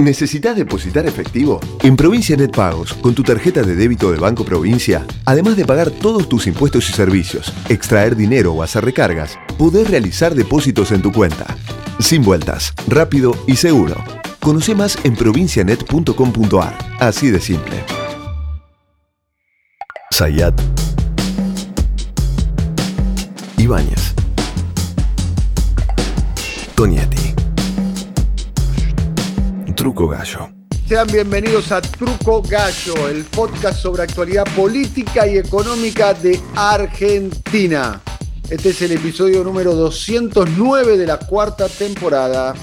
¿Necesitas depositar efectivo? En Provincia Net Pagos, con tu tarjeta de débito de Banco Provincia, además de pagar todos tus impuestos y servicios, extraer dinero o hacer recargas, podés realizar depósitos en tu cuenta. Sin vueltas, rápido y seguro. Conoce más en provincianet.com.ar. Así de simple. Sayat. Ibáñez. Tonietti. Truco Gallo. Sean bienvenidos a Truco Gallo, el podcast sobre actualidad política y económica de Argentina. Este es el episodio número 209 de la cuarta temporada.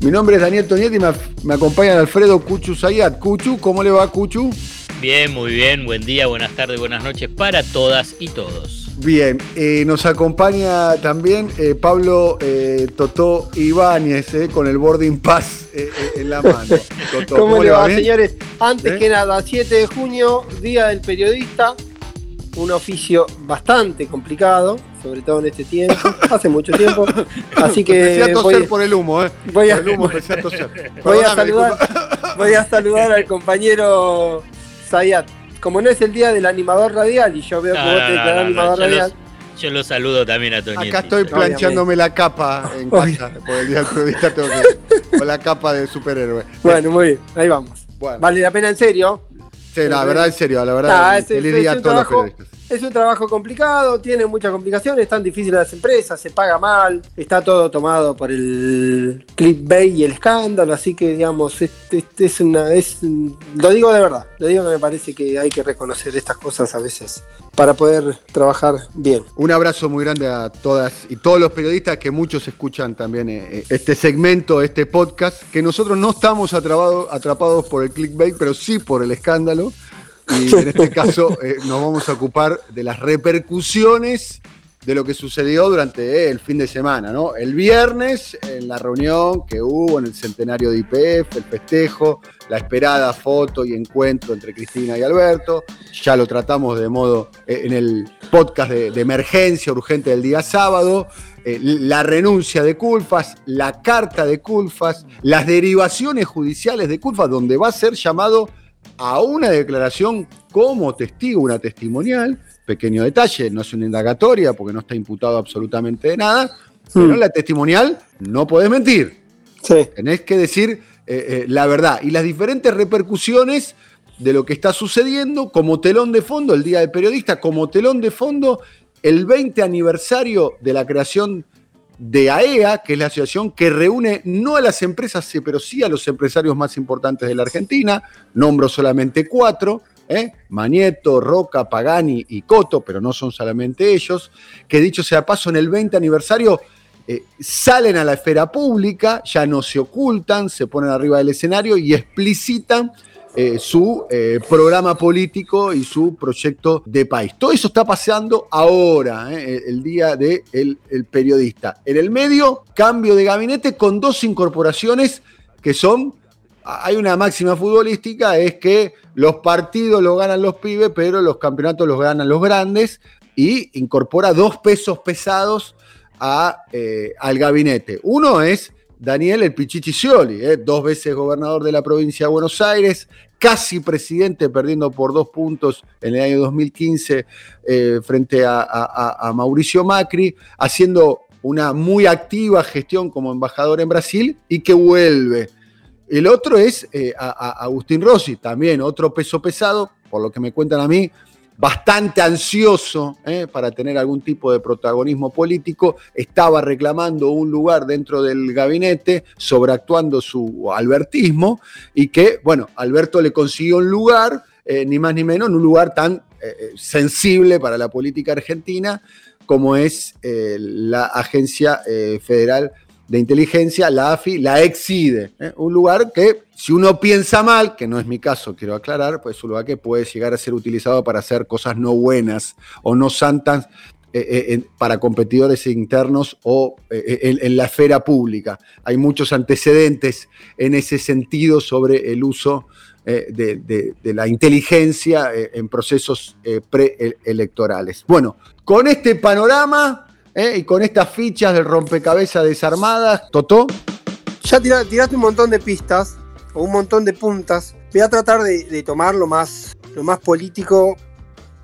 Mi nombre es Daniel Tonietti y me, me acompaña Alfredo Cuchu Zayat. Cuchu, ¿cómo le va Cuchu? Bien, muy bien. Buen día, buenas tardes, buenas noches para todas y todos. Bien, eh, nos acompaña también eh, Pablo eh, Totó Ibáñez con el boarding pass en la mano. Totó, ¿Cómo, le va, bien? señores? Antes que nada, 7 de junio, Día del Periodista, un oficio bastante complicado, sobre todo en este tiempo, hace mucho tiempo, así Empecé a que toser voy, por el humo, ¿eh? voy a- Por el humo empecé a toser. voy a saludar, voy a saludar al compañero Zayat. Como no es el día del animador radial y yo veo que No, vos no, te declarás no, animador yo, radial, los- yo lo saludo también a Tonietti. Acá estoy planchándome la capa en casa. Por el día del periodista tengo que. Con la capa de superhéroe. bueno, muy bien, ahí vamos. Bueno, Vale la pena en serio, sí, la verdad, en serio, la verdad. Ah, es- feliz es día todos los periodistas. Es un trabajo complicado, tiene muchas complicaciones, están difíciles las empresas, se paga mal, está todo tomado por el clickbait y el escándalo, así que digamos, este, es una, lo digo de verdad, lo digo que me parece que hay que reconocer estas cosas a veces para poder trabajar bien. Un abrazo muy grande a todas y todos los periodistas que muchos escuchan también eh, este segmento, este podcast, que nosotros no estamos atrapados, atrapados por el clickbait, pero sí por el escándalo. Y en este caso eh, nos vamos a ocupar de las repercusiones de lo que sucedió durante eh, el fin de semana, ¿no? El viernes, en la reunión que hubo en el centenario de IPF, el festejo, la esperada foto y encuentro entre Cristina y Alberto. Ya lo tratamos de modo eh, en el podcast de, de emergencia urgente del día sábado. eh, la renuncia de Culfas, la carta de Culfas, las derivaciones judiciales de Culfas, donde va a ser llamado a una declaración como testigo, una testimonial. Pequeño detalle, no es una indagatoria porque no está imputado absolutamente de nada, pero Hmm. en la testimonial no podés mentir. Sí, Tenés que decir eh, eh, la verdad y las diferentes repercusiones de lo que está sucediendo como telón de fondo, el Día del Periodista, como telón de fondo, el 20 aniversario de la creación de AEA, que es la asociación que reúne no a las empresas, pero sí a los empresarios más importantes de la Argentina. Nombro solamente cuatro. ¿eh? Manieto, Roca, Pagani y Coto, pero no son solamente ellos, que dicho sea paso, en el 20 aniversario eh, salen a la esfera pública, ya no se ocultan, se ponen arriba del escenario y explicitan eh, su eh, programa político y su proyecto de país. Todo eso está pasando ahora, eh, el, día del de el periodista. En el medio, cambio de gabinete con dos incorporaciones que son, hay una máxima futbolística, es que los partidos los ganan los pibes, pero los campeonatos los ganan los grandes, y incorpora dos pesos pesados a, al gabinete. Uno es Daniel el Pichichi Scioli, eh, dos veces gobernador de la provincia de Buenos Aires, casi presidente, perdiendo por dos puntos en el año 2015 eh, frente a, Mauricio Macri, haciendo una muy activa gestión como embajador en Brasil y que vuelve. El otro es eh, a Agustín Rossi, también otro peso pesado, por lo que me cuentan a mí, bastante ansioso eh, para tener algún tipo de protagonismo político, estaba reclamando un lugar dentro del gabinete, sobreactuando su albertismo, y que, bueno, Alberto le consiguió un lugar, eh, ni más ni menos, en un lugar tan eh, sensible para la política argentina como es la Agencia Federal de Inteligencia, la AFI, la exide. ¿eh? Un lugar que, si uno piensa mal, que no es mi caso, quiero aclarar, pues es un lugar que puede llegar a ser utilizado para hacer cosas no buenas o no santas eh, eh, para competidores internos o en, la esfera pública. Hay muchos antecedentes en ese sentido sobre el uso de, de- la inteligencia en procesos preelectorales. Bueno, con este panorama eh, y con estas fichas del rompecabezas desarmadas, Totó, Ya tira- tiraste un montón de pistas. o un montón de puntas. Voy a tratar de, tomar lo más, lo más político,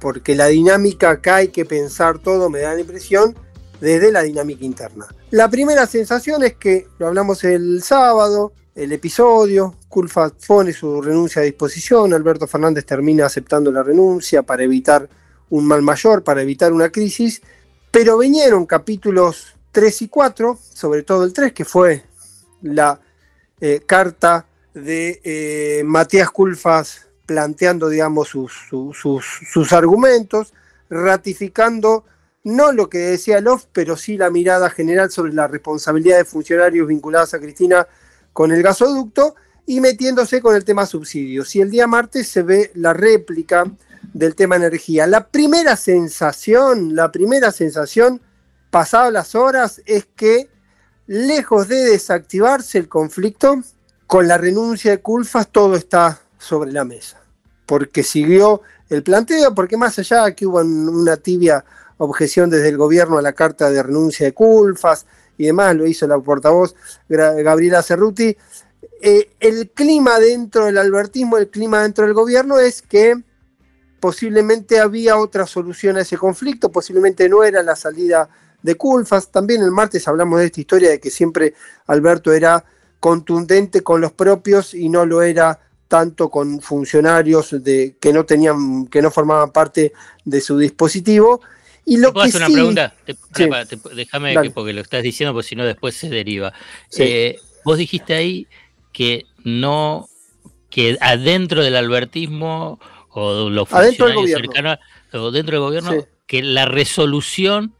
porque la dinámica acá hay que pensar todo, me da la impresión, desde la dinámica interna. La primera sensación es que, lo hablamos el sábado, el episodio, Culfa pone su renuncia a disposición, Alberto Fernández termina aceptando la renuncia para evitar un mal mayor, para evitar una crisis, pero vinieron capítulos 3 y 4, sobre todo el 3, que fue la eh, carta de eh, Matías Culfas planteando, digamos, sus, argumentos, ratificando no lo que decía Lof, pero sí la mirada general sobre la responsabilidad de funcionarios vinculados a Cristina con el gasoducto y metiéndose con el tema subsidios. Y el día martes se ve la réplica del tema energía. La primera sensación, la primera sensación, pasadas las horas, es que lejos de desactivarse el conflicto, con la renuncia de Culfas todo está sobre la mesa. Porque siguió el planteo, porque más allá de que hubo una tibia objeción desde el gobierno a la carta de renuncia de Culfas y demás, lo hizo la portavoz Gabriela Cerruti, eh, el clima dentro del albertismo, el clima dentro del gobierno es que posiblemente había otra solución a ese conflicto, posiblemente no era la salida de Culfas. También el martes hablamos de esta historia de que siempre Alberto era contundente con los propios y no lo era tanto con funcionarios de, que no tenían, que no formaban parte de su dispositivo. Y lo ¿Puedo hacer una pregunta? déjame porque lo estás diciendo, porque si no después se deriva. Eh, vos dijiste ahí que no, que adentro del albertismo o los funcionarios cercanos o dentro del gobierno, que la resolución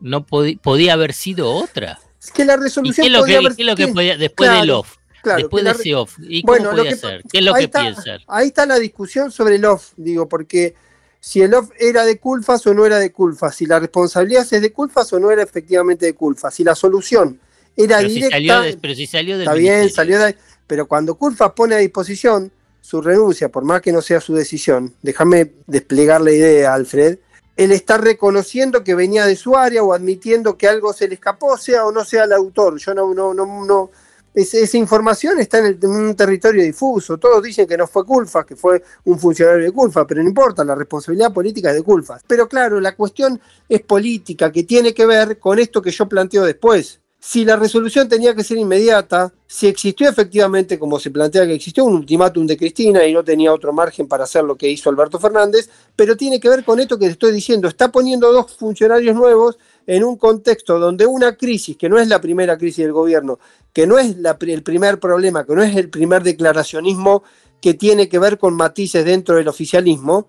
no podía haber sido otra. Es que la resolución ¿Y qué podía haber, lo que podía, después del off? después de ese off. ¿Y cómo bueno, podía ser? ¿Qué es lo que está, piensan? Ahí está la discusión sobre el off, digo, porque si el off era de Culfas o no era de Culfas, si la responsabilidad es de Culfas o no era efectivamente de Culfas, si la solución era directa. pero si salió del Está bien, salió de Pero cuando Culfas pone a disposición su renuncia, por más que no sea su decisión, déjame desplegar la idea, Alfred, él está reconociendo que venía de su área o admitiendo que algo se le escapó, sea o no sea el autor. Yo no, no, no, no. esa información está en, un territorio difuso. Todos dicen que no fue Culfa, que fue un funcionario de Culfa, pero no importa, la responsabilidad política es de Culfa. Pero claro, la cuestión es política, que tiene que ver con esto que yo planteo después si la resolución tenía que ser inmediata, si existió efectivamente, como se plantea que existió, un ultimátum de Cristina y no tenía otro margen para hacer lo que hizo Alberto Fernández, pero tiene que ver con esto que te estoy diciendo. Está poniendo dos funcionarios nuevos en un contexto donde una crisis, que no es la primera crisis del gobierno, que no es el primer problema, que no es el primer declaracionismo que tiene que ver con matices dentro del oficialismo,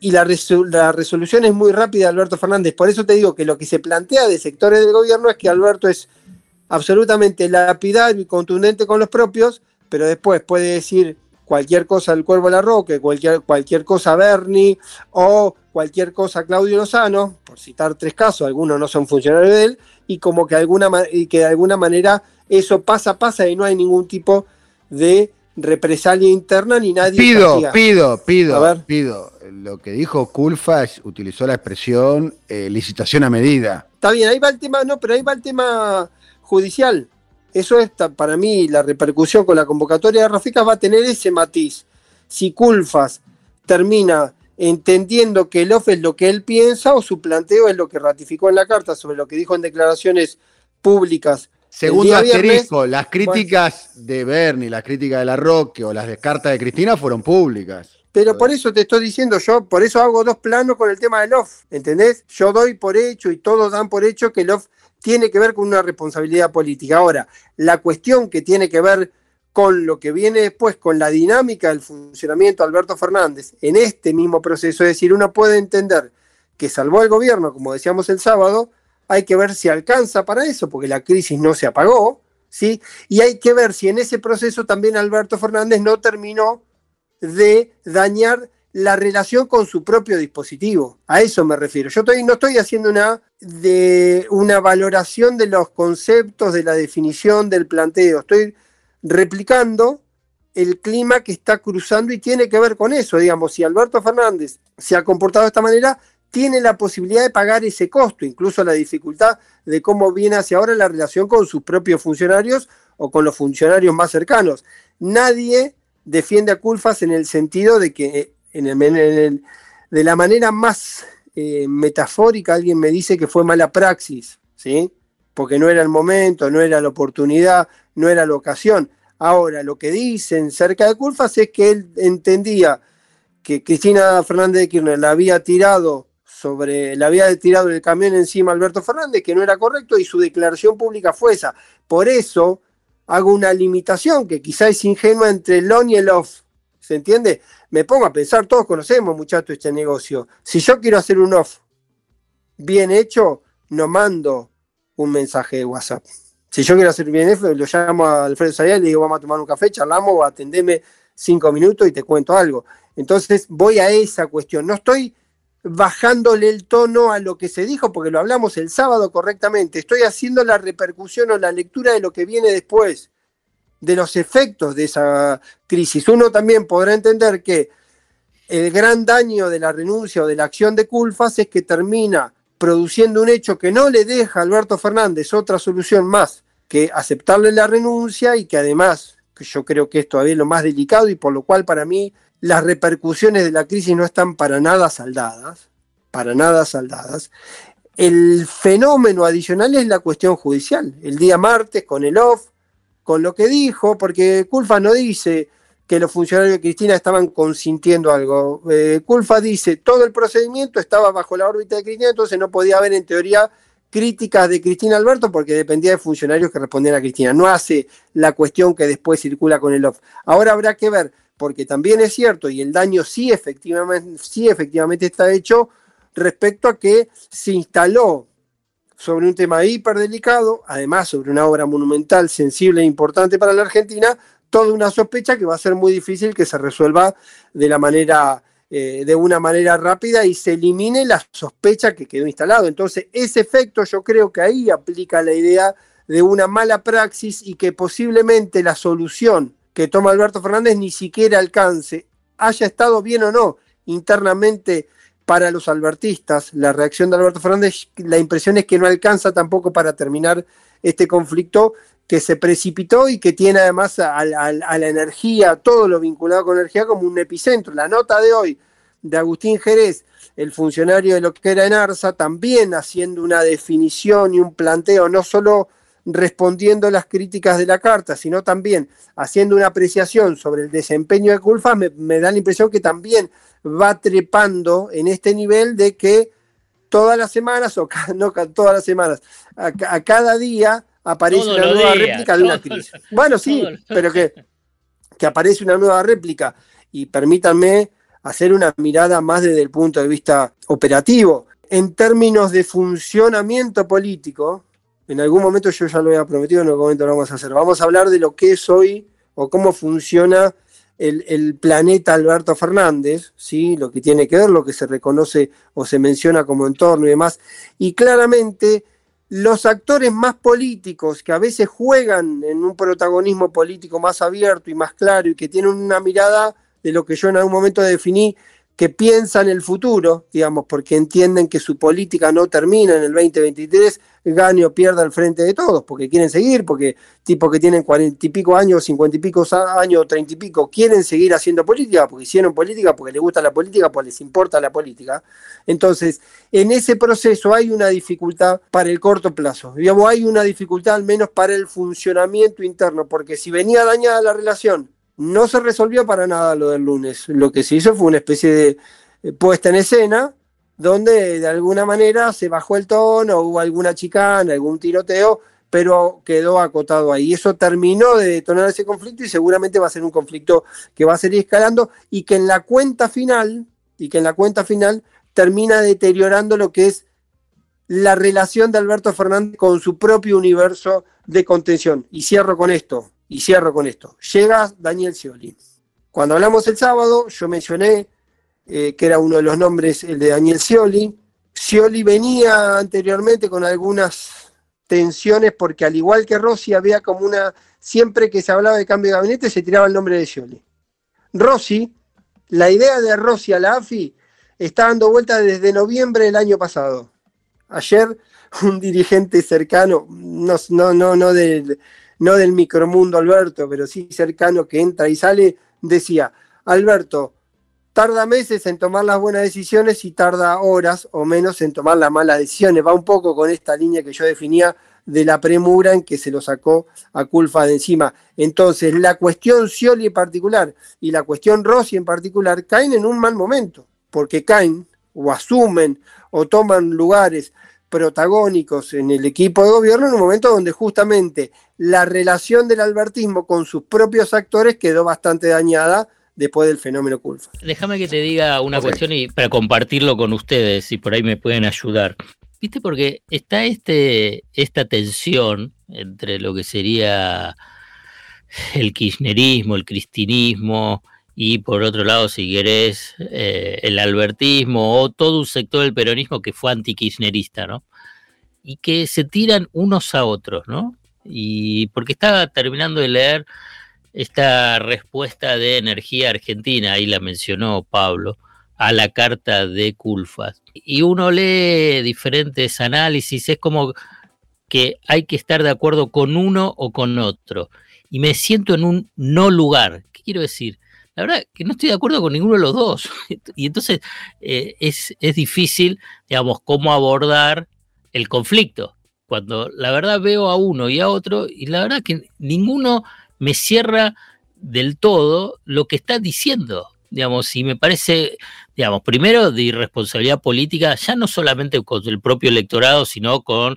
y la, resolución es muy rápida Alberto Fernández. Por eso te digo que lo que se plantea de sectores del gobierno es que Alberto es absolutamente lapidario y contundente con los propios, pero después puede decir cualquier cosa al Cuervo la Roque, cualquier, cualquier cosa a Bernie o cualquier cosa a Claudio Lozano, por citar tres casos, algunos no son funcionarios de él, y como que, alguna, y que de alguna manera eso pasa, pasa y no hay ningún tipo de represalia interna ni nadie. Pido, pido, pido, pido. Lo que dijo Kulfas utilizó la expresión eh, licitación a medida. Está bien, ahí va el tema, no, pero ahí va el tema judicial. Eso es para mí la repercusión con la convocatoria de Rafika va a tener ese matiz. Si Culfas termina entendiendo que el OF es lo que él piensa o su planteo es lo que ratificó en la carta sobre lo que dijo en declaraciones públicas Segundo asterisco, las críticas de Bernie, las críticas de la Roque o las de carta de Cristina fueron públicas. Pero por eso te estoy diciendo yo, por eso hago dos planos con el tema del OFF, ¿entendés? Yo doy por hecho y todos dan por hecho que el OFF tiene que ver con una responsabilidad política. Ahora, la cuestión que tiene que ver con lo que viene después, con la dinámica del funcionamiento de Alberto Fernández en este mismo proceso, es decir, uno puede entender que salvó el gobierno, como decíamos el sábado, hay que ver si alcanza para eso, porque la crisis no se apagó, ¿sí? Y hay que ver si en ese proceso también Alberto Fernández no terminó de dañar la relación con su propio dispositivo. A eso me refiero. Yo no estoy haciendo una, de, una valoración de los conceptos, de la definición del planteo. Estoy replicando el clima que está cruzando y tiene que ver con eso. Digamos, si Alberto Fernández se ha comportado de esta manera, tiene la posibilidad de pagar ese costo, incluso la dificultad de cómo viene hacia ahora la relación con sus propios funcionarios o con los funcionarios más cercanos. Nadie defiende a Culfas en el sentido de que en de la manera más eh, metafórica alguien me dice que fue mala praxis, ¿sí? Porque no era el momento, no era la oportunidad, no era la ocasión. Ahora, lo que dicen cerca de Culfas es que él entendía que Cristina Fernández de Kirchner la había tirado sobre, la había tirado el camión encima a Alberto Fernández, que no era correcto, y su declaración pública fue esa. Por eso hago una limitación que quizá es ingenua entre el on y el. ¿Se entiende? Me pongo a pensar, todos conocemos, muchachos, este negocio. Si yo quiero hacer un off bien hecho, no mando un mensaje de WhatsApp. Si yo quiero hacer bien lo llamo a Alfredo Sayal y le digo, vamos a tomar un café, charlamos atendeme cinco minutos y te cuento algo. Entonces voy a esa cuestión. No estoy bajándole el tono a lo que se dijo, porque lo hablamos el sábado correctamente. Estoy haciendo la repercusión o la lectura de lo que viene después, de los efectos de esa crisis. Uno también podrá entender que el gran daño de la renuncia o de la acción de Culfas es que termina produciendo un hecho que no le deja a Alberto Fernández otra solución más que aceptarle la renuncia y que además, yo creo que es todavía lo más delicado y por lo cual para mí las repercusiones de la crisis no están para nada saldadas, para nada saldadas. El fenómeno adicional es la cuestión judicial. El día martes con el off, con lo que dijo, porque Culfa no dice que los funcionarios de Cristina estaban consintiendo algo. Eh, Culfa dice, todo el procedimiento estaba bajo la órbita de Cristina, entonces no podía haber en teoría críticas de Cristina Alberto porque dependía de funcionarios que respondían a Cristina. No hace la cuestión que después circula con el OFF. Ahora habrá que ver, porque también es cierto, y el daño sí efectivamente, sí efectivamente está hecho, respecto a que se instaló sobre un tema hiperdelicado, además sobre una obra monumental, sensible e importante para la Argentina, toda una sospecha que va a ser muy difícil que se resuelva de la manera eh, de una manera rápida y se elimine la sospecha que quedó instalado. Entonces, ese efecto yo creo que ahí aplica la idea de una mala praxis y que posiblemente la solución que toma Alberto Fernández ni siquiera alcance, haya estado bien o no internamente para los albertistas. La reacción de Alberto Fernández, la impresión es que no alcanza tampoco para terminar este conflicto que se precipitó y que tiene además a, la energía, todo lo vinculado con energía como un epicentro. La nota de hoy de Agustín Jerez, el funcionario de lo que era en Arsa, también haciendo una definición y un planteo, no solo respondiendo las críticas de la carta, sino también haciendo una apreciación sobre el desempeño de Culfa, me, da la impresión que también va trepando en este nivel de que todas las semanas, o no todas las semanas, a cada día aparece una nueva réplica de una crisis. Bueno, sí, pero que, que aparece una nueva réplica. Y permítanme hacer una mirada más desde el punto de vista operativo. En términos de funcionamiento político, en algún momento yo ya lo había prometido, en algún momento lo vamos a hacer. Vamos a hablar de lo que es hoy o cómo funciona el, planeta Alberto Fernández, ¿sí? lo que tiene que ver, lo que se reconoce o se menciona como entorno y demás. Y claramente los actores más políticos que a veces juegan en un protagonismo político más abierto y más claro y que tienen una mirada de lo que yo en algún momento definí que piensan el futuro, digamos, porque entienden que su política no termina en el 2023, gane o pierda al frente de todos, porque quieren seguir, porque tipos que tienen cuarenta y pico años, cincuenta y pico años, treinta y pico, quieren seguir haciendo política, porque hicieron política, porque les gusta la política, porque les importa la política. Entonces, en ese proceso hay una dificultad para el corto plazo, digamos, hay una dificultad al menos para el funcionamiento interno, porque si venía dañada la relación no se resolvió para nada lo del lunes. Lo que se hizo fue una especie de eh, puesta en escena donde de alguna manera se bajó el tono, hubo alguna chicana, algún tiroteo, pero quedó acotado ahí. Eso terminó de detonar ese conflicto y seguramente va a ser un conflicto que va a seguir escalando y que en la cuenta final, y que en la cuenta final termina deteriorando lo que es la relación de Alberto Fernández con su propio universo de contención. Y cierro con esto. Y cierro con esto. Llega Daniel Scioli. Cuando hablamos el sábado, yo mencioné eh, que era uno de los nombres, el de Daniel Scioli. Scioli venía anteriormente con algunas tensiones porque al igual que Rossi había como una, siempre que se hablaba de cambio de gabinete se tiraba el nombre de Scioli. Rossi, la idea de Rossi a la AFI está dando vuelta desde noviembre del año pasado. Ayer un dirigente cercano, no, no, no, no de, no del micromundo Alberto, pero sí cercano que entra y sale, decía, Alberto, tarda meses en tomar las buenas decisiones y tarda horas o menos en tomar las malas decisiones. Va un poco con esta línea que yo definía de la premura en que se lo sacó a Culfa de encima. Entonces, la cuestión Scioli en particular y la cuestión Rossi en particular caen en un mal momento, porque caen o asumen o toman lugares protagónicos en el equipo de gobierno en un momento donde justamente la relación del albertismo con sus propios actores quedó bastante dañada después del fenómeno Culfa. Déjame que te diga una cuestión y para compartirlo con ustedes, y por ahí me pueden ayudar. ¿Viste? Porque está este, esta tensión entre lo que sería el kirchnerismo, el cristinismo y por otro lado, si querés, eh, el albertismo o todo un sector del peronismo que fue antikirchnerista, ¿no? Y que se tiran unos a otros, ¿no? Y porque estaba terminando de leer esta respuesta de Energía Argentina, ahí la mencionó Pablo, a la carta de Culfas. Y uno lee diferentes análisis, es como que hay que estar de acuerdo con uno o con otro. Y me siento en un no lugar. ¿Qué quiero decir? La verdad que no estoy de acuerdo con ninguno de los dos. Y entonces eh, es, es difícil, digamos, cómo abordar el conflicto. Cuando la verdad veo a uno y a otro, y la verdad que ninguno me cierra del todo lo que está diciendo digamos, y me parece, digamos, primero de irresponsabilidad política, ya no solamente con el propio electorado, sino con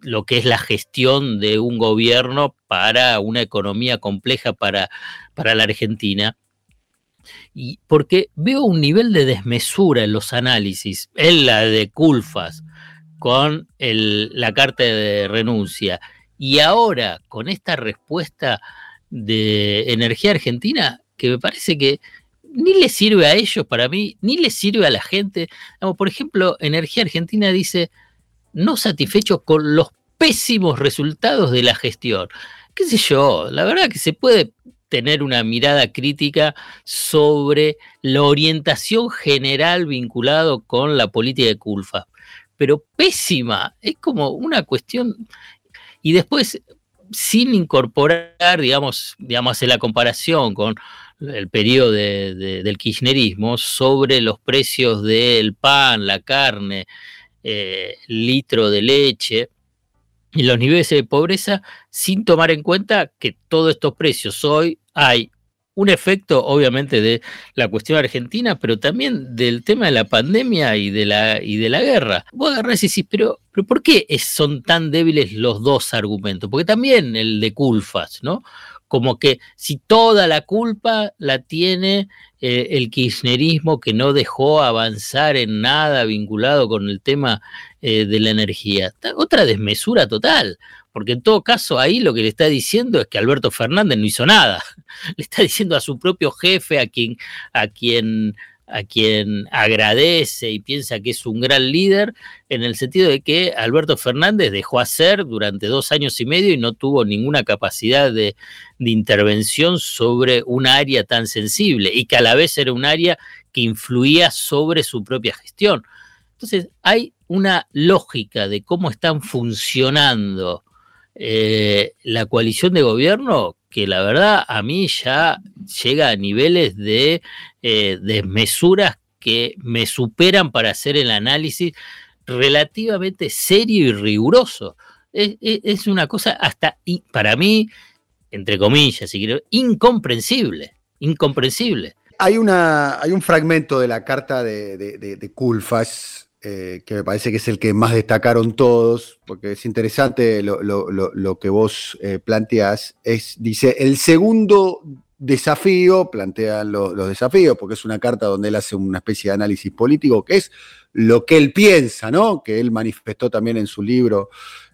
lo que es la gestión de un gobierno para una economía compleja para, para la Argentina. Y porque veo un nivel de desmesura en los análisis, en la de Culfas, con la carta de renuncia, y ahora con esta respuesta de Energía Argentina, que me parece que ni le sirve a ellos para mí, ni le sirve a la gente. por ejemplo, Energía Argentina dice, no satisfecho con los pésimos resultados de la gestión. ¿Qué sé yo? La verdad que se puede tener una mirada crítica sobre la orientación general vinculado con la política de Culfa, pero pésima, es como una cuestión... Y después, sin incorporar, digamos, digamos, hacer la comparación con el periodo del kirchnerismo sobre los precios del pan, la carne, eh, litro de leche y los niveles de pobreza, sin tomar en cuenta que todos estos precios hoy hay un efecto, obviamente, de la cuestión argentina, pero también del tema de la pandemia y de la, y de la guerra. Vos agarrás y decís, pero, pero ¿por qué son tan débiles los dos argumentos? Porque también el de Culfas, ¿no? como que si toda la culpa la tiene eh, el kirchnerismo que no dejó avanzar en nada vinculado con el tema eh, de la energía. Otra desmesura total, porque en todo caso ahí lo que le está diciendo es que Alberto Fernández no hizo nada. Le está diciendo a su propio jefe, a quien, a quien a quien agradece y piensa que es un gran líder, en el sentido de que Alberto Fernández dejó hacer durante dos años y medio y no tuvo ninguna capacidad de, intervención sobre un área tan sensible y que a la vez era un área que influía sobre su propia gestión. Entonces, hay una lógica de cómo están funcionando eh, la coalición de gobierno que la verdad a mí ya llega a niveles de eh, desmesuras que me superan para hacer el análisis relativamente serio y riguroso. Es, una cosa hasta, para mí, entre comillas, si quiero, incomprensible, incomprensible. Hay, una, hay un fragmento de la carta de, de, de eh, que me parece que es el que más destacaron todos, porque es interesante lo, que vos eh, planteás, es, dice, el segundo desafío, plantean los desafíos, porque es una carta donde él hace una especie de análisis político, que es lo que él piensa, ¿no? Que él manifestó también en su libro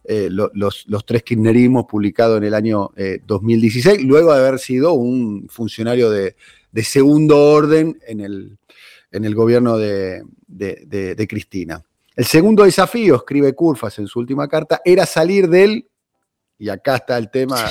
eh, los, tres kirchnerismos publicado en el año 2016, luego de haber sido un funcionario de segundo orden en el, en el gobierno de, Cristina. El segundo desafío, escribe Curfas en su última carta, era salir del, y acá está el tema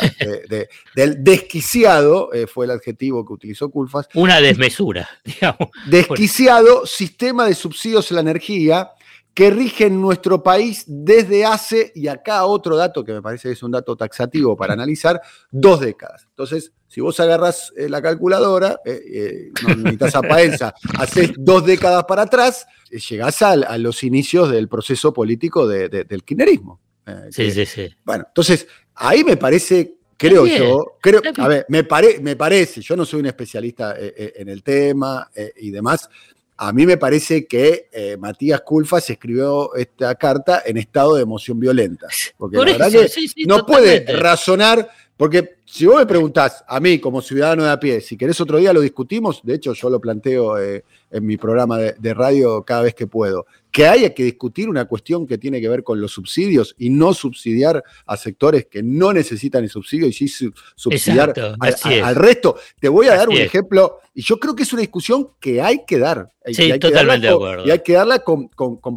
del desquiciado, eh, fue el adjetivo que utilizó Curfas. Una desmesura, digamos. Desquiciado sistema de subsidios a la energía que rigen nuestro país desde hace, y acá otro dato que me parece que es un dato taxativo para analizar, dos décadas. Entonces, si vos agarras eh, la calculadora, eh, eh, no necesitas a Paenza, haces dos décadas para atrás, llegás a, los inicios del proceso político del kirchnerismo. sí, sí, sí. Bueno, entonces, ahí me parece Creo yo, creo, a ver, me, me parece, yo no soy un especialista en el tema y demás, a mí me parece que eh, Matías Culfas escribió esta carta en estado de emoción violenta. Porque la verdad que no puede razonar, porque si vos me preguntás a mí como ciudadano de a pie, si querés otro día lo discutimos, de hecho yo lo planteo eh, en mi programa de, radio cada vez que puedo, que haya que discutir una cuestión que tiene que ver con los subsidios y no subsidiar a sectores que no necesitan el subsidio y sí subsidiar al, resto. Te voy a dar un ejemplo, y yo creo que es una discusión que hay que dar. Sí, totalmente de acuerdo. Y hay que darla con,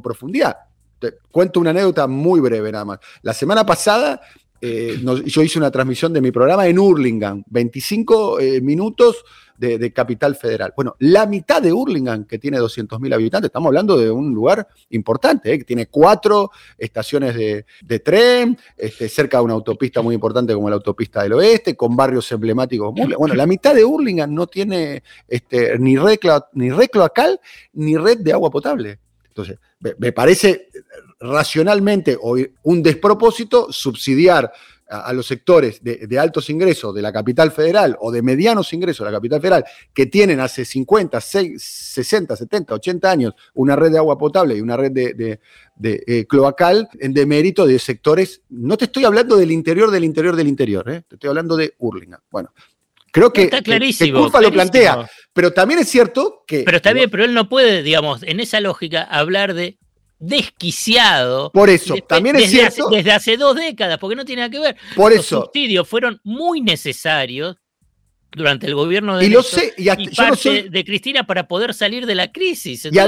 profundidad. Te cuento una anécdota muy breve nada más. La semana pasada eh, yo hice una transmisión de mi programa en Hurlingham, 25 eh, minutos de, Capital Federal. Bueno, la mitad de Hurlingham, que tiene 200.000 habitantes, estamos hablando de un lugar importante, ¿eh? que tiene cuatro estaciones de, tren, este, cerca de una autopista muy importante como la autopista del oeste, con barrios emblemáticos. bueno, la mitad de Hurlingham no tiene este, ni, red, ni red cloacal ni red de agua potable. Entonces, me parece racionalmente un despropósito subsidiar a, los sectores de, altos ingresos de la capital federal o de medianos ingresos de la capital federal que tienen hace 50, 60, 70, 80 años una red de agua potable y una red de, eh, cloacal en demérito de sectores, no te estoy hablando del interior del interior del interior, ¿eh? te estoy hablando de Urlinga. Bueno, Creo que, está clarísimo, lo plantea, pero también es cierto que... Pero está bien, pero él no puede, digamos, en esa lógica, hablar de desquiciado. Por eso, también es cierto. desde hace dos décadas, porque no tiene nada que ver. Por Los eso. subsidios fueron muy necesarios durante el gobierno de y lo sé, y, parte de Cristina para poder salir de la crisis. Y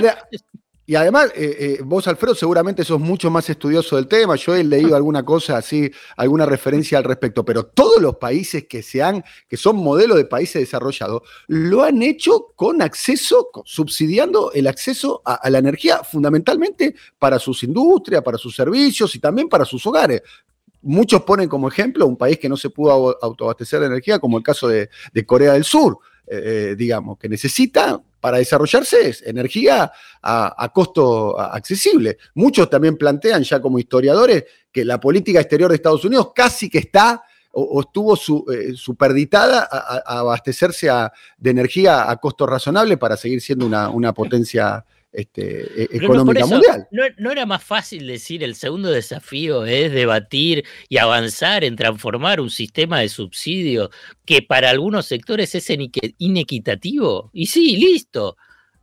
además, eh, eh, vos, Alfredo, seguramente sos mucho más estudioso del tema. Yo he leído alguna cosa así, alguna referencia al respecto, pero todos los países que se han, que son modelos de países desarrollados, lo han hecho con acceso, subsidiando el acceso a, la energía, fundamentalmente para sus industrias, para sus servicios y también para sus hogares. Muchos ponen como ejemplo un país que no se pudo autoabastecer de energía, como el caso de, Corea del Sur, eh, digamos, que necesita para desarrollarse es energía a, costo accesible. Muchos también plantean ya como historiadores que la política exterior de Estados Unidos casi que está o, estuvo eh, superditada a, abastecerse de energía a costo razonable para seguir siendo una potencia este, e, económica mundial. No, era más fácil decir el segundo desafío es debatir y avanzar en transformar un sistema de subsidio que para algunos sectores es inequitativo? Y sí, listo.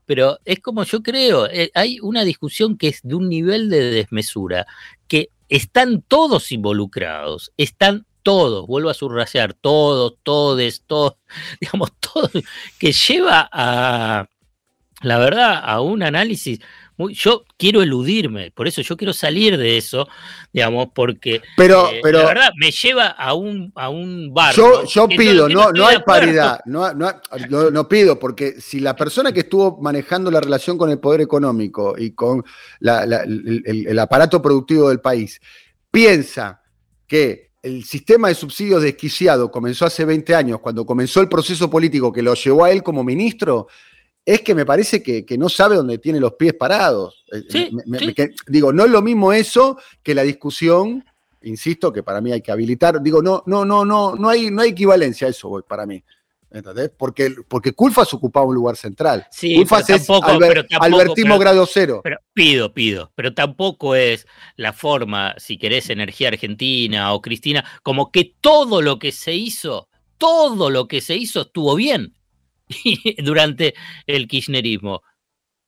Pero es como yo creo, eh, hay una discusión que es de un nivel de desmesura, que están todos involucrados, están todos, vuelvo a subrayar, todos, todes, todos, digamos, todos, que lleva a, la verdad, a un análisis. Muy, yo quiero eludirme, por eso yo quiero salir de eso, digamos, porque pero, eh, pero, la verdad me lleva a un, a un barrio. Yo, yo pido, no, no, hay paridad, no, no, pido, porque si la persona que estuvo manejando la relación con el poder económico y con el, aparato productivo del país piensa que el sistema de subsidios desquiciado comenzó hace 20 años, cuando comenzó el proceso político que lo llevó a él como ministro, es que me parece que, no sabe dónde tiene los pies parados. Eh, digo, no es lo mismo eso que la discusión, insisto, que para mí hay que habilitar. Digo, no, no, no, no, no hay, no hay equivalencia a eso para mí. ¿Entendés? Porque, porque Culfas ocupaba un lugar central. Sí, Culfas es albertismo grado cero. Pero pido, pido, pero tampoco es la forma, si querés, energía argentina o Cristina, como que todo lo que se hizo, todo lo que se hizo estuvo bien. durante el kirchnerismo.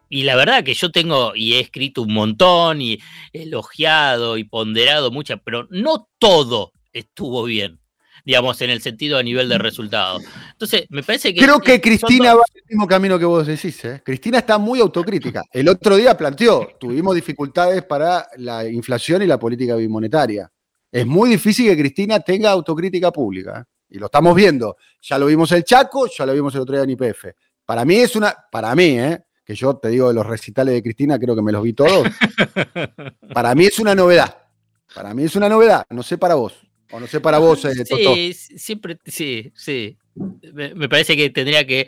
Y la verdad que yo tengo y he escrito un montón y elogiado y ponderado muchas, pero no todo estuvo bien, digamos, en el sentido a nivel de resultado. Entonces, me parece que... Creo que Cristina va el mismo camino que vos decís. ¿eh? Cristina está muy autocrítica. El otro día planteó, tuvimos dificultades para la inflación y la política bimonetaria. Es muy difícil que Cristina tenga autocrítica pública. ¿Eh? Y lo estamos viendo. Ya lo vimos el Chaco, ya lo vimos el otro día en IPF. Para mí es una, para mí, ¿eh? que yo te digo de los recitales de Cristina, creo que me los vi todos. para mí es una novedad. Para mí es una novedad. No sé para vos. O no sé para vos, eh, Sí, siempre, sí, sí. Me, parece que tendría que.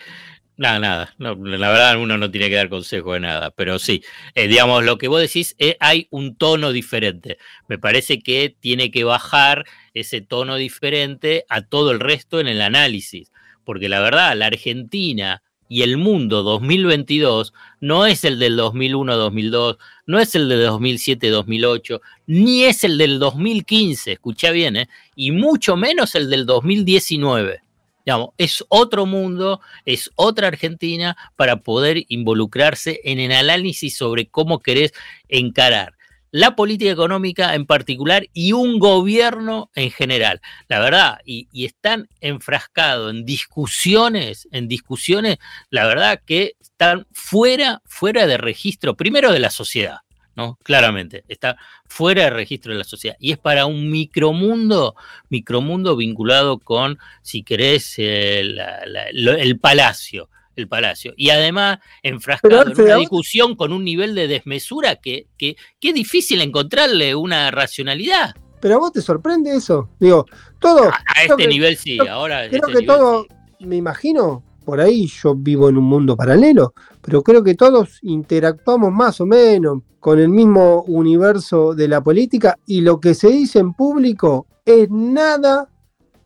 Nada, nada. la verdad, uno no tiene que dar consejo de nada. Pero sí, eh, digamos, lo que vos decís, es, hay un tono diferente. Me parece que tiene que bajar ese tono diferente a todo el resto en el análisis. Porque la verdad, la Argentina y el mundo 2022 no es el del 2001-2002, no es el del 2007-2008, ni es el del 2015, escucha bien, ¿eh? y mucho menos el del 2019. Digamos, es otro mundo, es otra Argentina para poder involucrarse en el análisis sobre cómo querés encarar la política económica en particular y un gobierno en general. La verdad, y, están enfrascados en discusiones, en discusiones, la verdad que están fuera, fuera de registro, primero de la sociedad. ¿no? Claramente, está fuera de registro de la sociedad. Y es para un micromundo, micromundo vinculado con, si querés, el palacio, el Palacio. Y además enfrascado en una discusión con un nivel de desmesura que, que, es difícil encontrarle una racionalidad. Pero a vos te sorprende eso. Digo, todo. A, este nivel sí, ahora. Creo este que todo, me imagino, por ahí yo vivo en un mundo paralelo, pero creo que todos interactuamos más o menos con el mismo universo de la política y lo que se dice en público es nada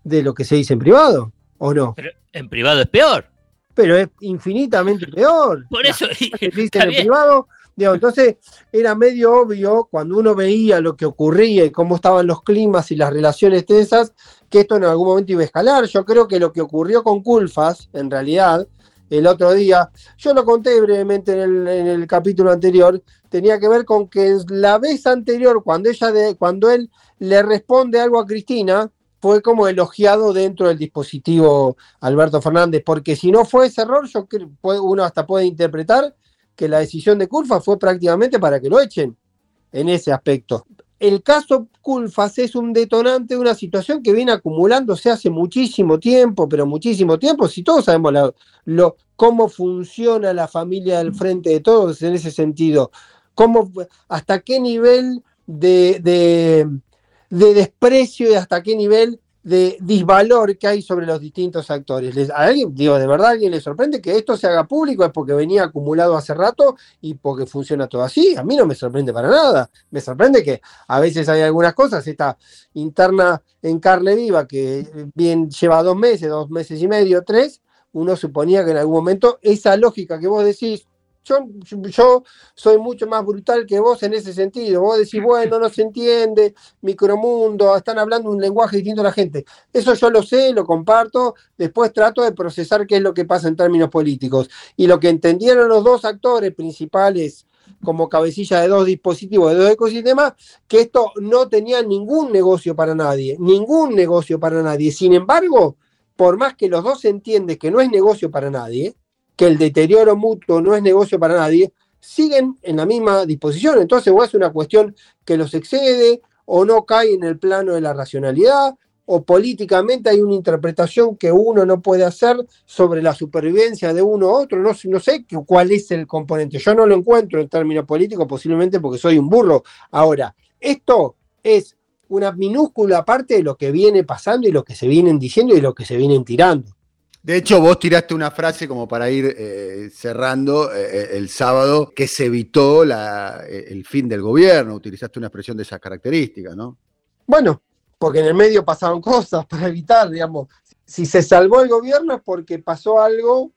de lo que se dice en privado, ¿o no? Pero en privado es peor pero es infinitamente peor. Por eso, en privado, entonces era medio obvio cuando uno veía lo que ocurría y cómo estaban los climas y las relaciones tensas, que esto en algún momento iba a escalar. Yo creo que lo que ocurrió con Culfas, en realidad, el otro día, yo lo conté brevemente en el, capítulo anterior, tenía que ver con que la vez anterior, cuando ella de, cuando él le responde algo a Cristina, fue como elogiado dentro del dispositivo Alberto Fernández, porque si no fue ese error, yo creo, uno hasta puede interpretar que la decisión de Culfas fue prácticamente para que lo echen en ese aspecto. El caso Culfas es un detonante de una situación que viene acumulándose hace muchísimo tiempo, pero muchísimo tiempo, si todos sabemos lo, cómo funciona la familia del frente de todos en ese sentido, cómo, hasta qué nivel de de desprecio y hasta qué nivel de disvalor que hay sobre los distintos actores. ¿A alguien, digo, de verdad, a alguien le sorprende que esto se haga público? Es porque venía acumulado hace rato y porque funciona todo así. A mí no me sorprende para nada. Me sorprende que a veces hay algunas cosas, esta interna en carne viva, que bien lleva dos meses, dos meses y medio, tres, uno suponía que en algún momento esa lógica que vos decís, yo, soy mucho más brutal que vos en ese sentido. Vos decís, bueno, no se entiende, micromundo, están hablando un lenguaje distinto a la gente. Eso yo lo sé, lo comparto, después trato de procesar qué es lo que pasa en términos políticos. Y lo que entendieron los dos actores principales como cabecilla de dos dispositivos, de dos ecosistemas, que esto no tenía ningún negocio para nadie, ningún negocio para nadie. Sin embargo, por más que los dos entienden que no es negocio para nadie, que el deterioro mutuo no es negocio para nadie, siguen en la misma disposición. Entonces, o es una cuestión que los excede o no cae en el plano de la racionalidad, o políticamente hay una interpretación que uno no puede hacer sobre la supervivencia de uno u otro. No, no sé cuál es el componente. Yo no lo encuentro en términos políticos, posiblemente porque soy un burro. Ahora, esto es una minúscula parte de lo que viene pasando y lo que se vienen diciendo y lo que se vienen tirando. De hecho, vos tiraste una frase como para ir eh, cerrando eh, eh, el sábado, que se evitó el fin del gobierno. Utilizaste una expresión de esas características, ¿no? Bueno, porque en el medio pasaron cosas para evitar, digamos. Si se salvó el gobierno es porque pasó algo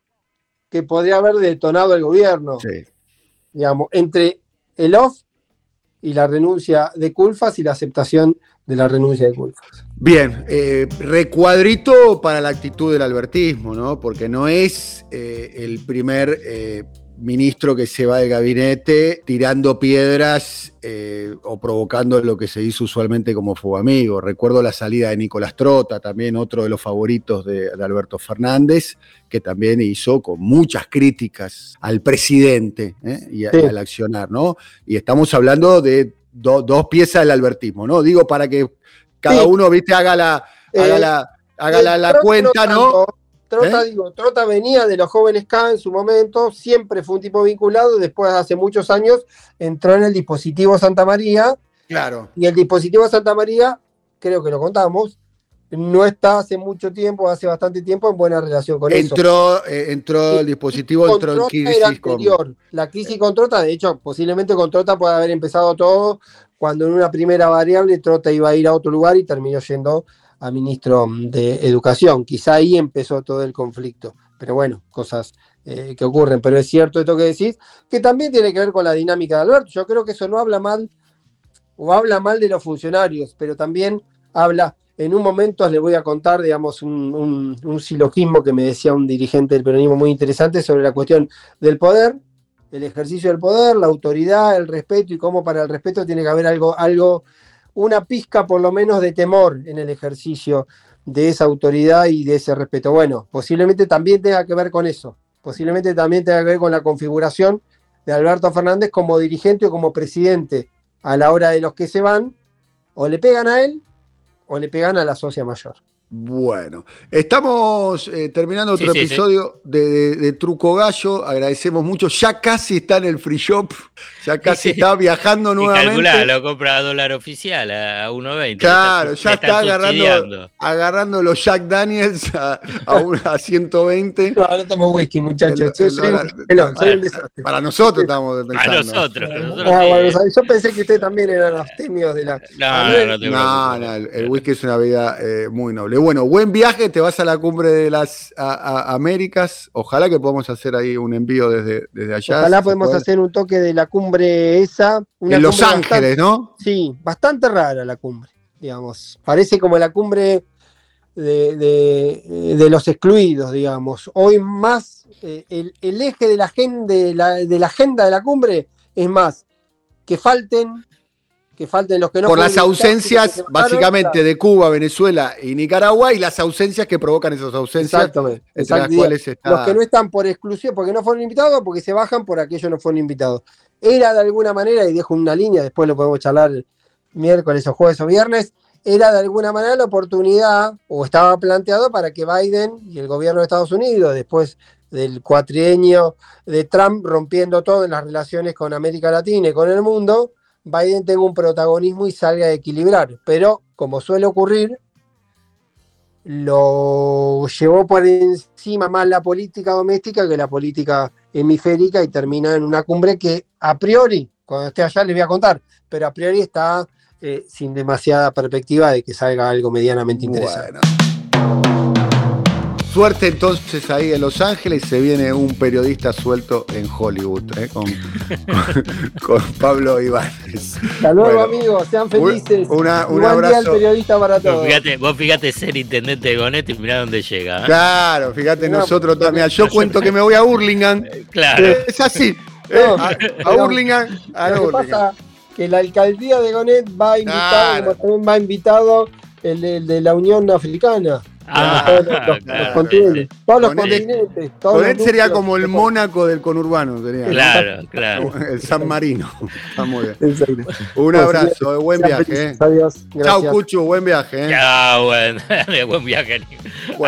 que podría haber detonado el gobierno. Sí. Digamos, entre el off y la renuncia de Culfas y la aceptación de la renuncia de Culfas. Bien, eh, recuadrito para la actitud del albertismo, ¿no? Porque no es eh, el primer eh, ministro que se va del gabinete tirando piedras o provocando lo que se hizo usualmente como amigo. Recuerdo la salida de Nicolás Trota, también otro de los favoritos de, Alberto Fernández, que también hizo con muchas críticas al presidente y, al accionar, ¿no? Y estamos hablando de dos piezas del albertismo, ¿no? Digo para que cada uno, viste, haga la, haga eh, la, haga la, cuenta, ¿no? Trota, ¿Eh? digo, Trota venía de los jóvenes K en su momento, siempre fue un tipo vinculado, después hace muchos años entró en el dispositivo Santa María. Claro. Y el dispositivo Santa María, creo que lo contamos, no está hace mucho tiempo, hace bastante tiempo en buena relación con entró, eso. Eh, entró el dispositivo, entró en crisis. Anterior. La crisis con Trota, de hecho, posiblemente con Trota puede haber empezado todo cuando en una primera variable Trota iba a ir a otro lugar y terminó yendo a ministro de Educación. Quizá ahí empezó todo el conflicto. Pero bueno, cosas eh, que ocurren. Pero es cierto esto que decís, que también tiene que ver con la dinámica de Alberto. Yo creo que eso no habla mal, o habla mal de los funcionarios, pero también habla. En un momento les voy a contar, digamos, un, un silogismo que me decía un dirigente del peronismo muy interesante sobre la cuestión del poder, el ejercicio del poder, la autoridad, el respeto y cómo para el respeto tiene que haber algo, algo una pizca por lo menos de temor en el ejercicio de esa autoridad y de ese respeto. Bueno, posiblemente también tenga que ver con eso, posiblemente también tenga que ver con la configuración de Alberto Fernández como dirigente o como presidente a la hora de los que se van, o le pegan a él o le pegan a la socia mayor. Bueno, estamos eh, terminando otro episodio De, Truco Gallo. Agradecemos mucho. Ya casi está en el free shop. Ya casi está viajando nuevamente. Calculá, lo compra a dólar oficial a 1.20. Claro, ya está, agarrando, agarrando los Jack Daniels a, a, 120. No, no tomo whisky, muchachos. para, nosotros estamos pensando. Para nosotros. Ah, yo pensé que ustedes también eran abstemios de la. No, no, no, el, whisky es una vida eh, muy noble bueno, buen viaje, te vas a la cumbre de las Américas. Ojalá que podamos hacer ahí un envío desde, desde allá. Ojalá podemos hacer un toque de la cumbre esa. en Los Ángeles, ¿no? Sí, bastante rara la cumbre, digamos. Parece como la cumbre de, los excluidos, digamos. Hoy más, eh, el, eje de la, agenda, de la agenda de la cumbre es más que falten que falten los que no Por las ausencias, básicamente, de Cuba, Venezuela y Nicaragua, y las ausencias que provocan esas ausencias. Exactamente. Los que no están por exclusión, porque no fueron invitados, porque se bajan por aquellos no fueron invitados. Era de alguna manera, y dejo una línea, después lo podemos charlar miércoles o jueves o viernes, era de alguna manera la oportunidad, o estaba planteado para que Biden y el gobierno de Estados Unidos, después del cuatrienio de Trump rompiendo todo en las relaciones con América Latina y con el mundo, Biden tenga un protagonismo y salga a equilibrar. Pero, como suele ocurrir, lo llevó por encima más la política doméstica que la política hemisférica y termina en una cumbre que a priori, cuando esté allá les voy a contar, pero a priori está eh, sin demasiada perspectiva de que salga algo medianamente interesante. Suerte entonces ahí en Los Ángeles, se viene un periodista suelto en Hollywood, ¿eh? con, Pablo Ibáñez. Hasta luego amigos, sean felices. Una, un abrazo. periodista para todos. Vos fíjate, ser intendente de Gonet y mirá dónde llega. ¿eh? Claro, fíjate nosotros también. Yo cuento que me voy a Hurlingham. Claro. Es así. ¿eh? a, a Hurlingham. A Pasa que la alcaldía de Gonet va invitado, como también va invitado el de la Unión Africana. Ah, todos los, continentes. Todos los continentes. con él sería como el Mónaco del conurbano. Sería. Claro, claro. El San Marino. Está muy bien. Un abrazo, buen viaje. Eh. Adiós. Chao, Cucho, buen viaje. Eh. Chao, buen, buen viaje.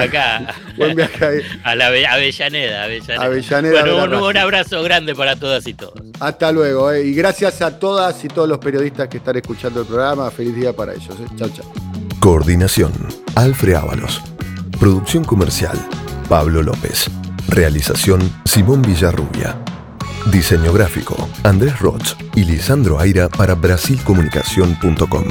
Acá. Buen viaje ahí. A la Avellaneda. Avellaneda. Avellaneda bueno, un, abrazo grande para todas y todos. Hasta luego. Eh. Y gracias a todas y todos los periodistas que están escuchando el programa. Feliz día para ellos. Eh. Chao, chao. Coordinación. Alfred Ábalos. Producción comercial, Pablo López. Realización, Simón Villarrubia. Diseño gráfico, Andrés Roch y Lisandro Aira para brasilcomunicación.com.